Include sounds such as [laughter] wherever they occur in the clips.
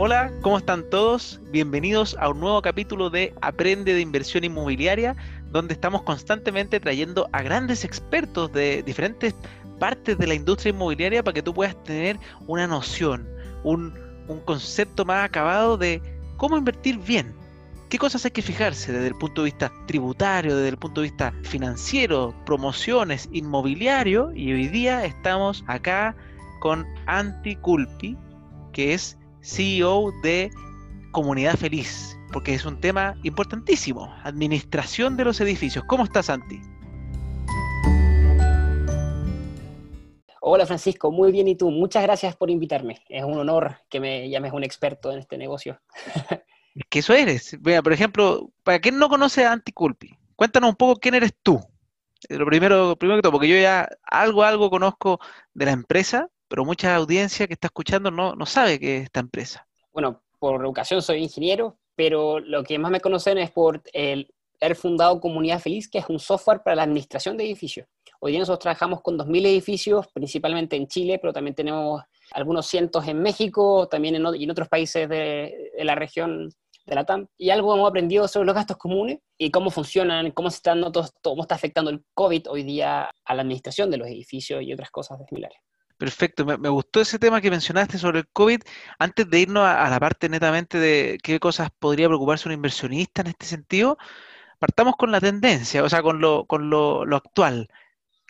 Hola, ¿cómo están todos? Bienvenidos a un nuevo capítulo de Aprende de Inversión Inmobiliaria, donde estamos constantemente trayendo a grandes expertos de diferentes partes de la industria inmobiliaria para que tú puedas tener una noción, un, concepto más acabado de cómo invertir bien. ¿Qué cosas hay que fijarse desde el punto de vista tributario, desde el punto de vista financiero, promociones, inmobiliario? Y hoy día estamos acá con Anti Culpi, que es CEO de Comunidad Feliz, porque es un tema importantísimo, administración de los edificios. ¿Cómo estás, Santi? Hola Francisco, muy bien y tú. Muchas gracias por invitarme. Es un honor que me llames un experto en este negocio. Es que eso eres. Mira, por ejemplo, para quien no conoce a Anticulpi, cuéntanos un poco quién eres tú. Lo primero, primero que todo, porque yo ya algo, algo conozco de la empresa, pero mucha audiencia que está escuchando no, no sabe que es esta empresa. Bueno, por educación soy ingeniero, pero lo que más me conocen es por el haber fundado Comunidad Feliz, que es un software para la administración de edificios. Hoy día nosotros trabajamos con 2.000 edificios, principalmente en Chile, pero también tenemos algunos cientos en México, también en, en otros países de, de, la región de la TAM. Y algo hemos aprendido sobre los gastos comunes y cómo funcionan, cómo, se están, cómo está afectando el COVID hoy día a la administración de los edificios y otras cosas similares. Perfecto, me, gustó ese tema que mencionaste sobre el COVID. Antes de irnos a, la parte netamente de qué cosas podría preocuparse un inversionista en este sentido, partamos con la tendencia, o sea, con lo, con lo, actual.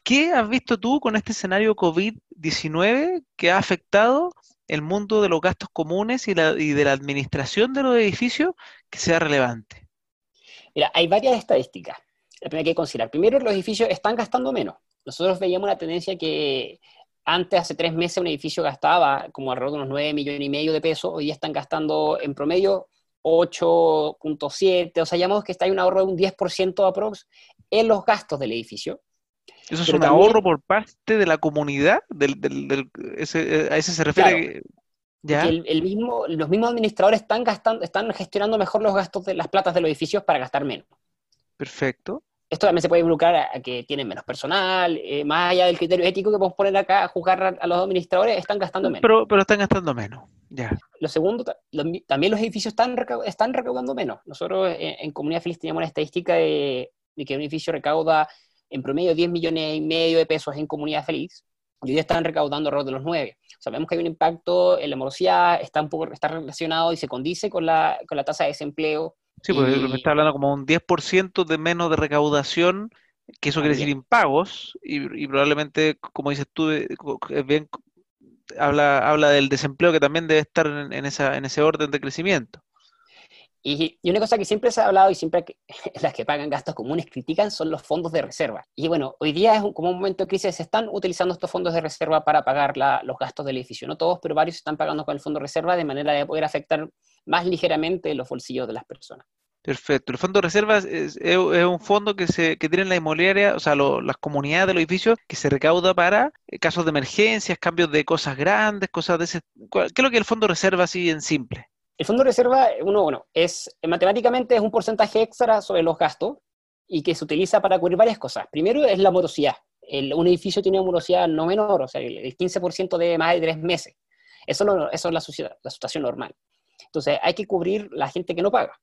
¿Qué has visto tú con este escenario COVID-19 que ha afectado el mundo de los gastos comunes y, la, y de la administración de los edificios que sea relevante? Mira, hay varias estadísticas. La primera que hay que considerar. Primero, los edificios están gastando menos. Nosotros veíamos una tendencia que antes, hace tres meses, un edificio gastaba como alrededor de unos 9 millones y medio de pesos, hoy ya están gastando en promedio 8.7, o sea, llamamos que está hay un ahorro de un 10% aprox en los gastos del edificio. ¿Eso es un ahorro por parte de la comunidad? Del, del, ese, ¿A ese se refiere? ¿Ya? el, mismo, los mismos administradores están, gastando, están gestionando mejor los gastos de las platas de los edificios para gastar menos. Perfecto esto también se puede involucrar a, que tienen menos personal, eh, más allá del criterio ético que podemos poner acá a juzgar a, los administradores, están gastando menos. Pero, pero están gastando menos, ya. Lo segundo, también los edificios están, están recaudando menos. Nosotros en, Comunidad Feliz teníamos una estadística de, que un edificio recauda en promedio 10 millones y medio de pesos en Comunidad Feliz, y hoy día están recaudando alrededor de los 9. Sabemos que hay un impacto en la morosidad, está, un poco, está relacionado y se condice con la, con la tasa de desempleo Sí, porque me está hablando como un 10% de menos de recaudación, que eso quiere decir impagos, y, y probablemente, como dices tú, es bien, habla, habla del desempleo que también debe estar en, esa, en ese orden de crecimiento. Y, una cosa que siempre se ha hablado y siempre [laughs] las que pagan gastos comunes critican son los fondos de reserva. Y bueno, hoy día es como un momento de crisis, se están utilizando estos fondos de reserva para pagar los gastos del edificio. No todos, pero varios están pagando con el fondo de reserva de manera de poder afectar más ligeramente los bolsillos de las personas. Perfecto. El fondo de reserva es, un fondo que se que tiene la inmobiliaria, o sea, las comunidades de los edificios que se recauda para eh, casos de emergencias, cambios de cosas grandes, cosas de ese. ¿Qué es lo que el fondo de reserva así en simple? El fondo reserva, uno, bueno, es matemáticamente es un porcentaje extra sobre los gastos y que se utiliza para cubrir varias cosas. Primero es la morosidad. un edificio tiene una morosidad no menor, o sea, el 15% de más de tres meses. Eso, eso es la situación normal. Entonces, hay que cubrir la gente que no paga.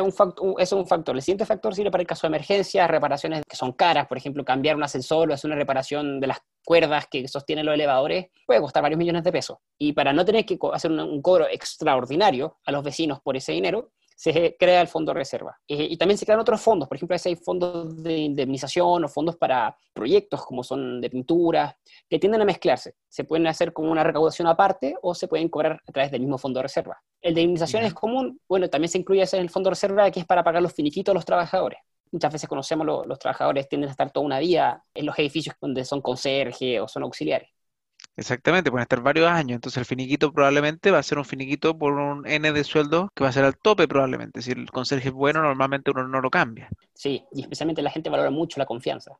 Un factor, eso es un factor. El siguiente factor sirve para el caso de emergencia, reparaciones que son caras, por ejemplo, cambiar un ascensor o hacer una reparación de las cuerdas que sostienen los elevadores, puede costar varios millones de pesos. Y para no tener que hacer un cobro extraordinario a los vecinos por ese dinero, se crea el fondo de reserva. Eh, y también se crean otros fondos, por ejemplo, hay fondos de indemnización o fondos para proyectos como son de pintura, que tienden a mezclarse. Se pueden hacer como una recaudación aparte o se pueden cobrar a través del mismo fondo de reserva. El de indemnización es común, bueno, también se incluye ese en el fondo de reserva que es para pagar los finiquitos a los trabajadores. Muchas veces conocemos los trabajadores tienden a estar toda una vida en los edificios donde son conserje o son auxiliares. Exactamente, pueden estar varios años. Entonces el finiquito probablemente va a ser un finiquito por un N de sueldo que va a ser al tope probablemente. Si el conserje es bueno, normalmente uno no lo cambia. Sí, y especialmente la gente valora mucho la confianza.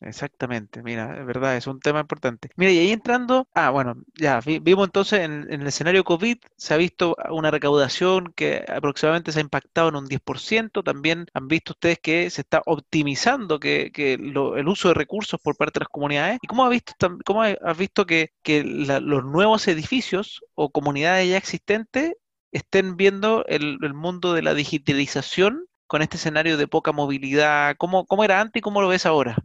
Exactamente, mira, es verdad, es un tema importante. Mira, y ahí entrando, ah, bueno, ya vimos entonces en, el escenario COVID, se ha visto una recaudación que aproximadamente se ha impactado en un 10%, también han visto ustedes que se está optimizando que, el uso de recursos por parte de las comunidades. ¿Y cómo has visto, cómo has visto que, los nuevos edificios o comunidades ya existentes estén viendo el, el mundo de la digitalización con este escenario de poca movilidad? ¿Cómo, cómo era antes y cómo lo ves ahora?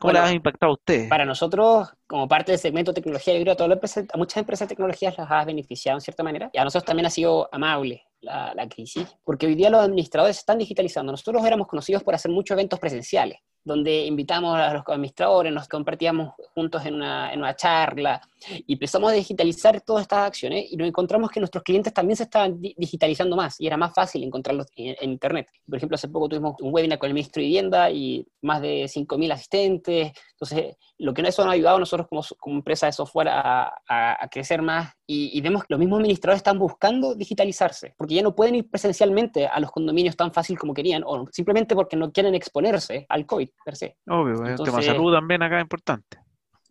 ¿Cómo le ha impactado a usted? Para nosotros, como parte del segmento tecnología, yo creo que a, muchas empresas de tecnología las ha beneficiado en cierta manera. Y a nosotros también ha sido amable la, la crisis, porque hoy día los administradores están digitalizando. Nosotros éramos conocidos por hacer muchos eventos presenciales donde invitamos a los administradores, nos compartíamos juntos en una, en una, charla y empezamos a digitalizar todas estas acciones y nos encontramos que nuestros clientes también se estaban digitalizando más y era más fácil encontrarlos en, Internet. Por ejemplo, hace poco tuvimos un webinar con el ministro de Vivienda y más de 5.000 asistentes. Entonces, lo que eso nos ha ayudado a nosotros como, como empresa de software a, a, crecer más y, y, vemos que los mismos administradores están buscando digitalizarse porque ya no pueden ir presencialmente a los condominios tan fácil como querían o simplemente porque no quieren exponerse al COVID per se. Obvio, el tema de salud también acá es importante.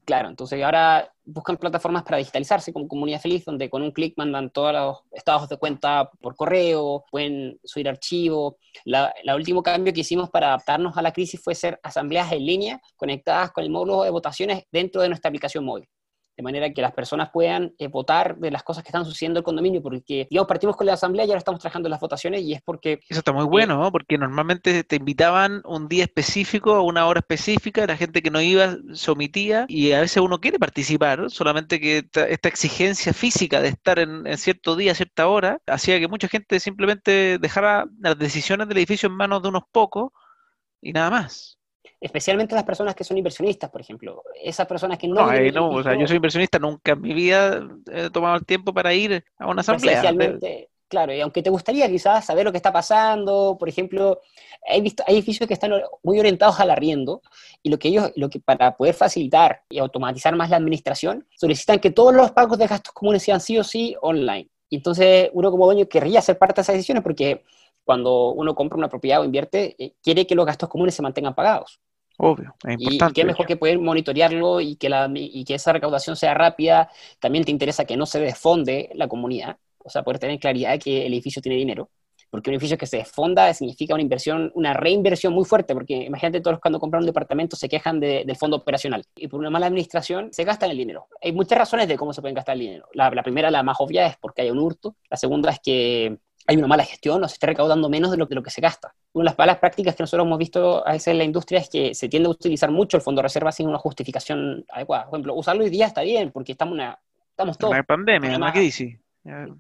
Claro, entonces ahora buscan plataformas para digitalizarse como Comunidad Feliz, donde con un clic mandan todos los estados de cuenta por correo, pueden subir archivos. el último cambio que hicimos para adaptarnos a la crisis fue hacer asambleas en línea conectadas con el módulo de votaciones dentro de nuestra aplicación móvil de manera que las personas puedan eh, votar de las cosas que están sucediendo en el condominio, porque, digamos, partimos con la asamblea y ahora estamos trabajando en las votaciones y es porque... Eso está muy bueno, ¿no? Porque normalmente te invitaban un día específico, una hora específica, la gente que no iba se omitía y a veces uno quiere participar, solamente que esta, exigencia física de estar en, en, cierto día, cierta hora, hacía que mucha gente simplemente dejara las decisiones del edificio en manos de unos pocos y nada más especialmente las personas que son inversionistas, por ejemplo. Esas personas que no... No, eh, no o sea, yo soy inversionista, nunca en mi vida he tomado el tiempo para ir a una asamblea. Especialmente, claro, y aunque te gustaría quizás saber lo que está pasando, por ejemplo, visto, hay edificios que están muy orientados al arriendo, y lo que ellos, lo que para poder facilitar y automatizar más la administración, solicitan que todos los pagos de gastos comunes sean sí o sí online. Y entonces uno como dueño querría ser parte de esas decisiones porque cuando uno compra una propiedad o invierte, eh, quiere que los gastos comunes se mantengan pagados. Obvio, es importante. Y, qué mejor que poder monitorearlo y que, la, y que esa recaudación sea rápida. También te interesa que no se desfonde la comunidad, o sea, poder tener claridad de que el edificio tiene dinero. Porque un edificio que se desfonda significa una inversión, una reinversión muy fuerte, porque imagínate todos cuando compran un departamento se quejan del fondo operacional y por una mala administración se gastan el dinero. Hay muchas razones de cómo se pueden gastar el dinero. La, la primera, la más obvia, es porque hay un hurto. La segunda es que hay una mala gestión o se está recaudando menos de lo, de lo que se gasta. Una de las malas prácticas que nosotros hemos visto a veces en la industria es que se tiende a utilizar mucho el fondo de reserva sin una justificación adecuada. Por ejemplo, usarlo hoy día está bien porque estamos, una, estamos todos... Una pandemia, una crisis.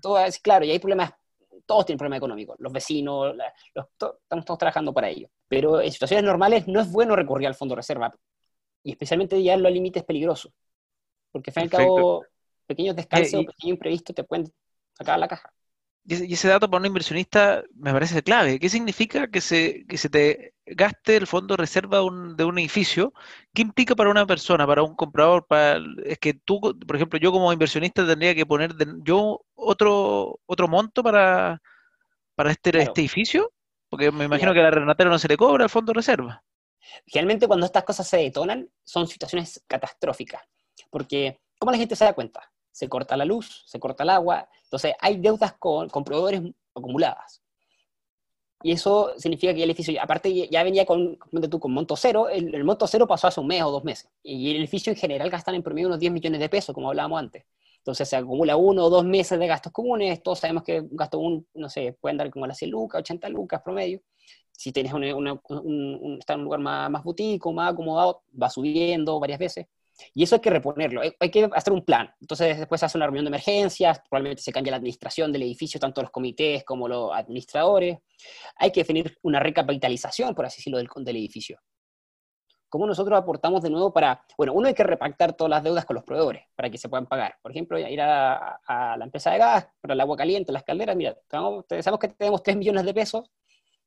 Todo es, claro, y hay problemas, todos tienen problemas económicos, los vecinos, estamos todos trabajando para ello. Pero en situaciones normales no es bueno recurrir al fondo de reserva, y especialmente ya lo límite es peligroso, porque al fin y al cabo, pequeños descansos, eh, pequeños imprevistos te pueden sacar la caja. Y ese dato para un inversionista me parece clave. ¿Qué significa que se, que se te gaste el fondo de reserva de un, edificio? ¿Qué implica para una persona, para un comprador? Para, es que tú, por ejemplo, yo como inversionista tendría que poner yo otro, otro monto para, para este, este edificio, porque me imagino que a la renatera no se le cobra el fondo de reserva. Realmente cuando estas cosas se detonan son situaciones catastróficas, porque ¿cómo la gente se da cuenta? Se corta la luz, se corta el agua, entonces hay deudas con, proveedores acumuladas. Y eso significa que el edificio, aparte ya venía con, tú, con monto cero, el, monto cero pasó hace un mes o dos meses. Y el edificio en general gasta en promedio unos 10 millones de pesos, como hablábamos antes. Entonces se acumula uno o dos meses de gastos comunes, todos sabemos que un gasto, un, no sé, pueden dar como las 100 lucas, 80 lucas promedio. Si tienes un, está en un lugar más, más boutique más acomodado, va subiendo varias veces. Y eso hay que reponerlo, hay, que hacer un plan. Entonces después se hace una reunión de emergencias, probablemente se cambia la administración del edificio, tanto los comités como los administradores. Hay que definir una recapitalización, por así decirlo, del, del edificio. ¿Cómo nosotros aportamos de nuevo para, bueno, uno hay que repactar todas las deudas con los proveedores para que se puedan pagar. Por ejemplo, ir a, la empresa de gas, para el agua caliente, las calderas, mira, sabemos que tenemos 3 millones de pesos,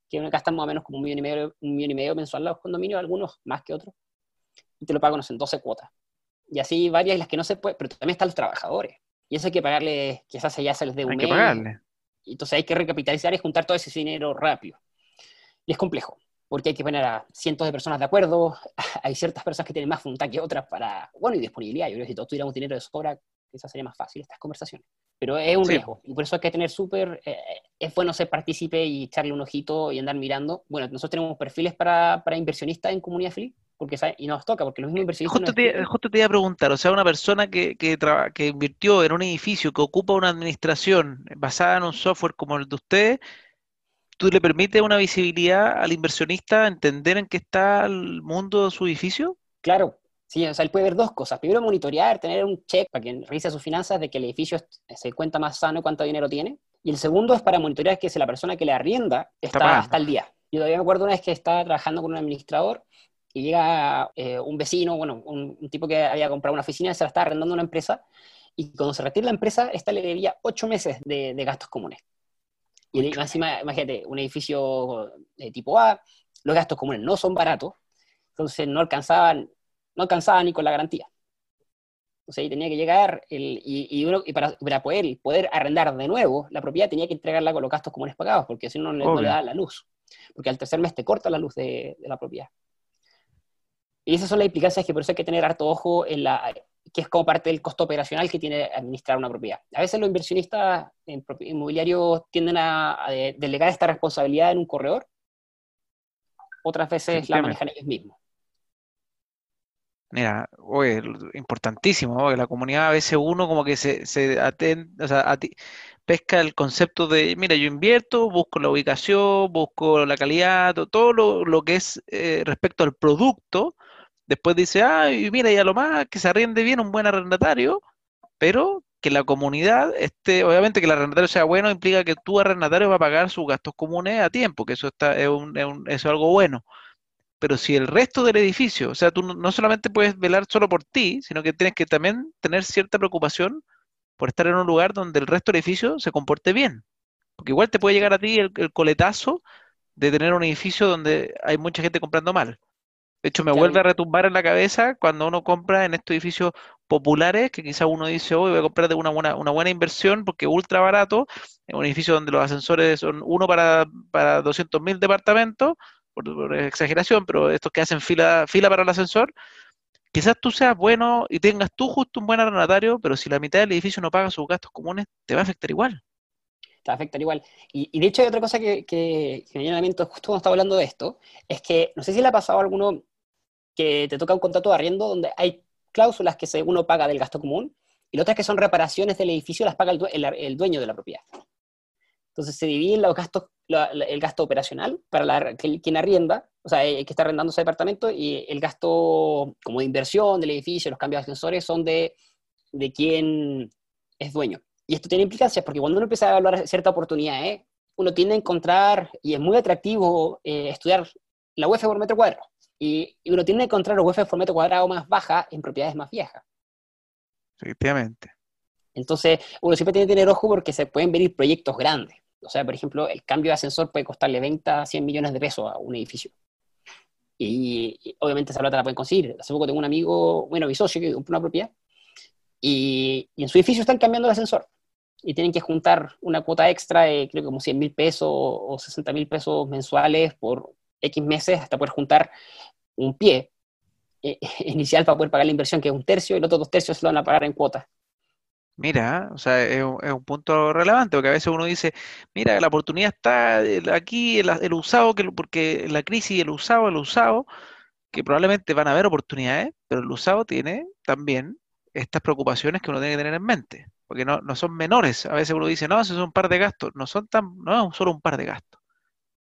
que gastan más o menos como un millón y medio, un millón y medio mensual los condominios, algunos más que otros y te lo pago, no sé, en 12 cuotas. Y así varias las que no se puede, pero también están los trabajadores. Y eso hay que pagarle, quizás ya se les dé un Hay que pagarle. Y entonces hay que recapitalizar y juntar todo ese dinero rápido. Y es complejo. porque hay que poner a cientos de personas de acuerdo, [laughs] hay ciertas personas que tienen más voluntad que otras para, bueno, y disponibilidad. Yo creo que si todos tuviéramos dinero de sobra, quizás sería más fácil estas conversaciones. Pero es un riesgo, y por eso hay que tener súper, eh, es bueno ser partícipe y echarle un ojito y andar mirando. Bueno, nosotros tenemos perfiles para, para inversionistas en Comunidad Feliz, porque y nos toca, porque los mismos inversionistas... Justo, te, justo te iba a preguntar, o sea, una persona que, que, que invirtió en un edificio que ocupa una administración basada en un software como el de usted, ¿tú le permites una visibilidad al inversionista entender en qué está el mundo de su edificio? Claro, sí, o sea, él puede ver dos cosas. Primero, monitorear, tener un check para que revise sus finanzas de que el edificio se cuenta más sano cuánto dinero tiene. Y el segundo es para monitorear que si la persona que le arrienda está, hasta el día. Yo todavía me acuerdo una vez que estaba trabajando con un administrador y llega eh, un vecino, bueno, un, tipo que había comprado una oficina, se la estaba arrendando una empresa, y cuando se retira la empresa, esta le debía ocho meses de, gastos comunes. Y encima, imagínate, un edificio de tipo A, los gastos comunes no son baratos, entonces no alcanzaban, no alcanzaban ni con la garantía. Entonces ahí tenía que llegar, el, y, uno, y para, para, poder, poder arrendar de nuevo la propiedad tenía que entregarla con los gastos comunes pagados, porque si no, no le da la luz. Porque al tercer mes te corta la luz de, de la propiedad. Y esas son las implicancias que por eso hay que tener harto ojo en la que es como parte del costo operacional que tiene administrar una propiedad. A veces los inversionistas inmobiliarios tienden a, delegar esta responsabilidad en un corredor, otras veces la manejan ellos mismos. Mira, oye, importantísimo, que la comunidad a veces uno como que se, se o sea, pesca el concepto de, mira, yo invierto, busco la ubicación, busco la calidad, todo lo, que es eh, respecto al producto, Después dice, ay, mira, y a lo más que se arriende bien un buen arrendatario, pero que la comunidad esté, obviamente que el arrendatario sea bueno implica que tu arrendatario va a pagar sus gastos comunes a tiempo, que eso está, es, un, es, eso es algo bueno. Pero si el resto del edificio, o sea, tú no solamente puedes velar solo por ti, sino que tienes que también tener cierta preocupación por estar en un lugar donde el resto del edificio se comporte bien. Porque igual te puede llegar a ti el coletazo de tener un edificio donde hay mucha gente comprando mal. De hecho, me vuelve a retumbar en la cabeza cuando uno compra en estos edificios populares, que quizá uno dice, hoy voy a comprar de una buena, una buena inversión porque es ultra barato, en un edificio donde los ascensores son uno para, para 200.000 departamentos, por, exageración, pero estos que hacen fila, fila para el ascensor, quizás tú seas bueno y tengas tú justo un buen arrendatario, pero si la mitad del edificio no paga sus gastos comunes, te va a afectar igual. Te va a afectar igual. Y, de hecho hay otra cosa que, que, que me viene a la mente justo cuando está hablando de esto, es que no sé si le ha pasado a alguno que te toca un contrato de arriendo donde hay cláusulas que uno paga del gasto común y otras que son reparaciones del edificio las paga el, dueño de la propiedad. Entonces se divide los gastos, el gasto operacional para la, quien arrienda, o sea, el que está arrendando ese departamento, y el gasto como de inversión del edificio, los cambios de ascensores son de, de quien es dueño. Y esto tiene implicancias porque cuando uno empieza a evaluar cierta oportunidad, ¿eh? uno tiende a encontrar, y es muy atractivo eh, estudiar la UEF por metro cuadrado. Y, uno tiene que encontrar los UF en formato cuadrado más baja en propiedades más viejas. Efectivamente. Entonces, uno siempre tiene que tener ojo porque se pueden venir proyectos grandes. O sea, por ejemplo, el cambio de ascensor puede costarle 20 a 100 millones de pesos a un edificio. Y, obviamente esa plata la pueden conseguir. Hace poco tengo un amigo, bueno, mi socio que compró una propiedad y, en su edificio están cambiando el ascensor y tienen que juntar una cuota extra de creo que como 100 mil pesos o 60 mil pesos mensuales por X meses hasta poder juntar un pie eh, [laughs] inicial para poder pagar la inversión, que es un tercio, y los otros dos tercios se lo van a pagar en cuotas. Mira, o sea, es un, punto relevante, porque a veces uno dice, mira, la oportunidad está aquí, el, usado, que, porque la crisis, el usado, el usado, que probablemente van a haber oportunidades, pero el usado tiene también estas preocupaciones que uno tiene que tener en mente, porque no, no son menores. A veces uno dice, no, esos son un par de gastos, no son tan, no es solo un par de gastos.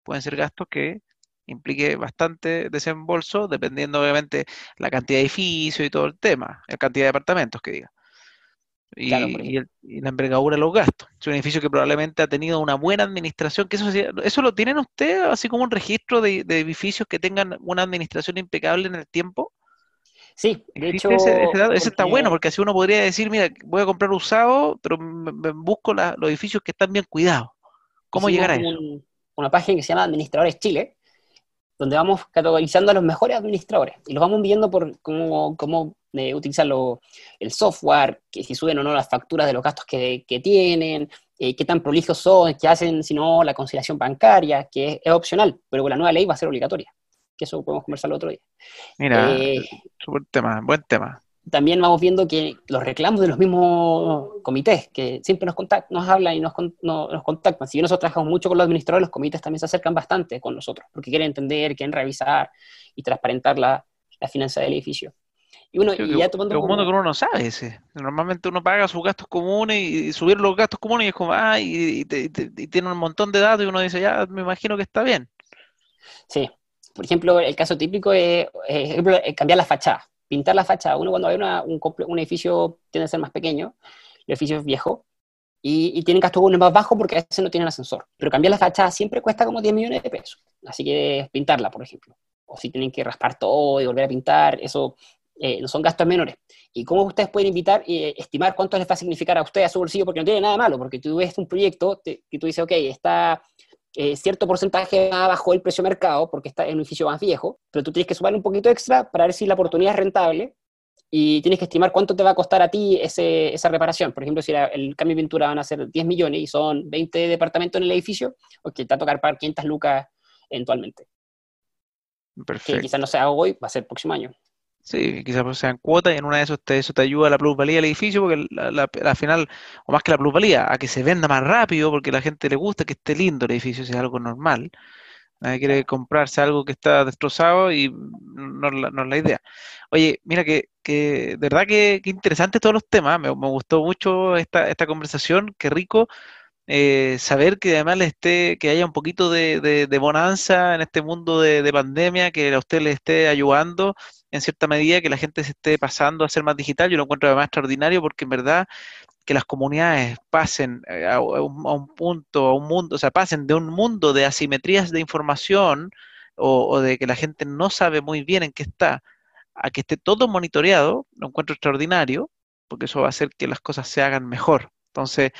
Pueden ser gastos que implique bastante desembolso, dependiendo obviamente la cantidad de edificios y todo el tema, la cantidad de departamentos que diga. Y, la envergadura de los gastos. Es un edificio que probablemente ha tenido una buena administración, que eso, eso lo tienen ustedes, así como un registro de, edificios que tengan una administración impecable en el tiempo. Sí, de hecho. Ese, está bueno, porque así uno podría decir, mira, voy a comprar usado, pero me, busco los edificios que están bien cuidados. ¿Cómo llegar a eso? una página que se llama Administradores Chile, donde vamos categorizando a los mejores administradores y los vamos viendo por cómo, cómo eh, utilizan el software, que si suben o no las facturas de los gastos que, que, tienen, eh, qué tan prolijos son, qué hacen, si no, la conciliación bancaria, que es, opcional, pero con la nueva ley va a ser obligatoria. Que eso podemos conversar el otro día. Mira, eh, tema, buen tema. También vamos viendo que los reclamos de los mismos comités, que siempre nos, nos hablan y nos, nos contactan. Si nosotros trabajamos mucho con los administradores, los comités también se acercan bastante con nosotros, porque quieren entender, quieren revisar y transparentar la, la finanza del edificio. Y uno, y ya tomando un mundo que uno no sabe ese. Normalmente uno paga sus gastos comunes y, subir los gastos comunes y es como, ah, y, tiene un montón de datos y uno dice, ya, me imagino que está bien. Sí. Por ejemplo, el caso típico es, cambiar la fachada, pintar la fachada. Uno cuando hay un, edificio tiende a ser más pequeño, el edificio es viejo, y, tienen gastos más bajos porque a veces no tienen ascensor. Pero cambiar la fachada siempre cuesta como 10 millones de pesos. Así que pintarla, por ejemplo. O si tienen que raspar todo y volver a pintar, eso eh, no son gastos menores. ¿Y cómo ustedes pueden invitar y eh, estimar cuánto les va a significar a ustedes a su bolsillo? Porque no tiene nada malo, porque tú ves un proyecto que tú dices, ok, está eh, cierto porcentaje bajo el precio de mercado, porque está en un edificio más viejo, pero tú tienes que sumarle un poquito extra para ver si la oportunidad es rentable y tienes que estimar cuánto te va a costar a ti ese, esa reparación. Por ejemplo, si el cambio de pintura van a ser 10 millones y son 20 departamentos en el edificio, ok, te va a tocar pagar 500 lucas eventualmente. Perfecto. Que quizás no sea hoy, va a ser el próximo año. Sí, quizás pues sean cuotas y en una de esas te, eso te ayuda a la plusvalía del edificio, porque la, final, o más que la plusvalía, a que se venda más rápido, porque a la gente le gusta que esté lindo el edificio, si es algo normal. Nadie quiere comprarse algo que está destrozado y no, no es la idea. Oye, mira que, que de verdad que, que interesante todos los temas, me, me, gustó mucho esta, esta conversación, qué rico eh, saber que además le esté, que haya un poquito de, de, bonanza en este mundo de, de, pandemia, que a usted le esté ayudando en cierta medida, que la gente se esté pasando a ser más digital, yo lo encuentro además extraordinario porque en verdad que las comunidades pasen eh, a, un, punto, a un mundo, o sea, pasen de un mundo de asimetrías de información o, o de que la gente no sabe muy bien en qué está, a que esté todo monitoreado, lo encuentro extraordinario, porque eso va a hacer que las cosas se hagan mejor. Entonces,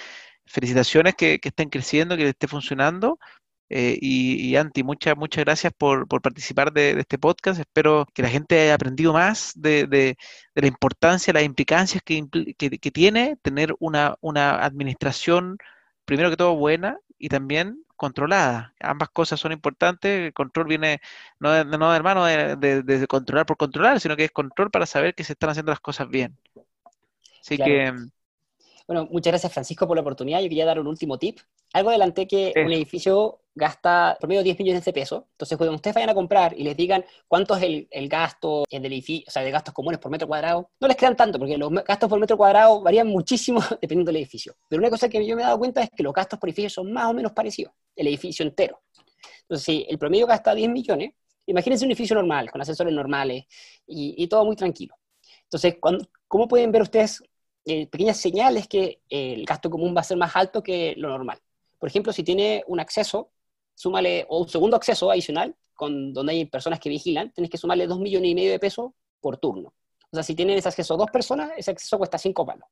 felicitaciones que, estén creciendo, que esté funcionando. Eh, y, Anti, muchas, muchas gracias por, participar de, este podcast. Espero que la gente haya aprendido más de, la importancia, las implicancias que, tiene tener una, administración, primero que todo, buena y también controlada. Ambas cosas son importantes. El control viene no no hermano de, controlar por controlar, sino que es control para saber que se están haciendo las cosas bien. Así que bueno, muchas gracias Francisco por la oportunidad. Yo quería dar un último tip. Algo adelanté que un edificio gasta promedio 10 millones de pesos. Entonces, cuando ustedes vayan a comprar y les digan cuánto es el, el gasto del edificio, o sea, de gastos comunes por metro cuadrado, no les crean tanto, porque los gastos por metro cuadrado varían muchísimo [laughs] dependiendo del edificio. Pero una cosa que yo me he dado cuenta es que los gastos por edificio son más o menos parecidos, el edificio entero. Entonces, si el promedio gasta 10 millones, imagínense un edificio normal, con ascensores normales y, y todo muy tranquilo. Entonces, ¿cómo pueden ver ustedes eh, pequeñas señales que eh, el gasto común va a ser más alto que lo normal. Por ejemplo, si tiene un acceso, súmale, o un segundo acceso adicional, con, donde hay personas que vigilan, tienes que sumarle dos millones y medio de pesos por turno. O sea, si tienen ese acceso dos personas, ese acceso cuesta cinco palos.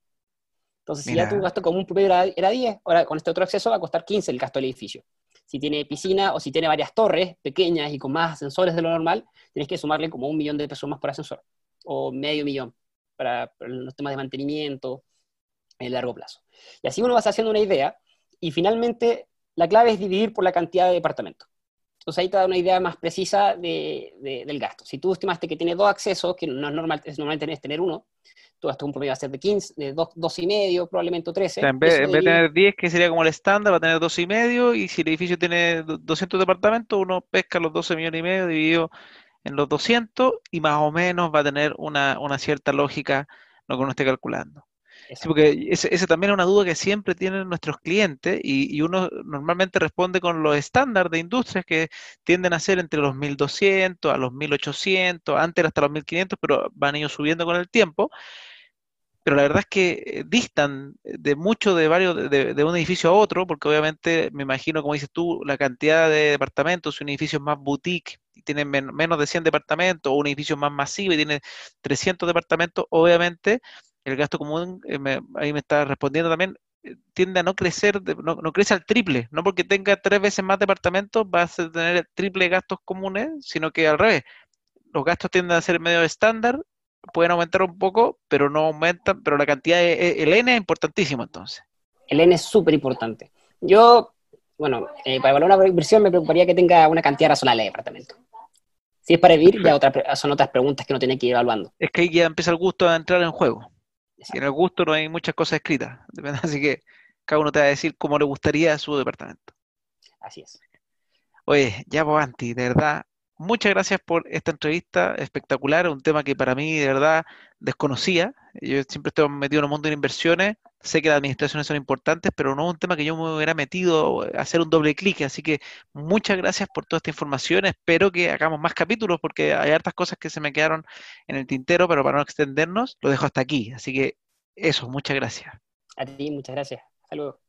Entonces, si ya tu gasto común promedio era, 10, ahora con este otro acceso va a costar 15 el gasto del edificio. Si tiene piscina o si tiene varias torres pequeñas y con más ascensores de lo normal, tienes que sumarle como un millón de pesos más por ascensor, o medio millón para, los temas de mantenimiento en largo plazo. Y así uno va haciendo una idea y finalmente la clave es dividir por la cantidad de departamentos. Entonces ahí te da una idea más precisa de, del gasto. Si tú estimaste que tiene dos accesos, que no es normal, es normal tener, tener uno, tu gasto un promedio va a ser de 15, de 2, y medio, probablemente 13. en, vez, de tener 10, que sería como el estándar, va a tener 2 y medio, y si el edificio tiene 200 departamentos, uno pesca los 12 millones y medio dividido en los 200 y más o menos va a tener una, cierta lógica lo que uno esté calculando. porque ese, también es una duda que siempre tienen nuestros clientes y, uno normalmente responde con los estándares de industrias que tienden a ser entre los 1200 a los 1800, antes hasta los 1500, pero van ellos subiendo con el tiempo. Pero la verdad es que eh, distan de mucho de varios de, de un edificio a otro, porque obviamente me imagino, como dices tú, la cantidad de departamentos, un edificio es más boutique tiene menos de 100 departamentos o un edificio más masivo y tiene 300 departamentos, obviamente el gasto común, eh, ahí me está respondiendo también, eh, tiende a no crecer, no, crece al triple, no porque tenga tres veces más departamentos va a tener triple gastos comunes, sino que al revés, los gastos tienden a ser medio estándar, pueden aumentar un poco, pero no aumentan, pero la cantidad, de, el N es importantísimo entonces. El N es súper importante. Yo, bueno, eh, para evaluar una inversión me preocuparía que tenga una cantidad razonable de departamento. Si es para vivir, ya otra, son otras preguntas que uno tiene que ir evaluando. Es que ahí ya empieza el gusto a entrar en juego. Y en el gusto no hay muchas cosas escritas. [laughs] Así que cada uno te va a decir cómo le gustaría su departamento. Así es. Oye, ya pues Anti, de verdad, muchas gracias por esta entrevista espectacular, un tema que para mí de verdad desconocía. Yo siempre estoy metido en el mundo de inversiones, sé que las administraciones son importantes, pero no es un tema que yo me hubiera metido a hacer un doble clic. Así que muchas gracias por toda esta información. Espero que hagamos más capítulos porque hay hartas cosas que se me quedaron en el tintero, pero para no extendernos, lo dejo hasta aquí. Así que eso, muchas gracias. A ti, muchas gracias. Hasta luego.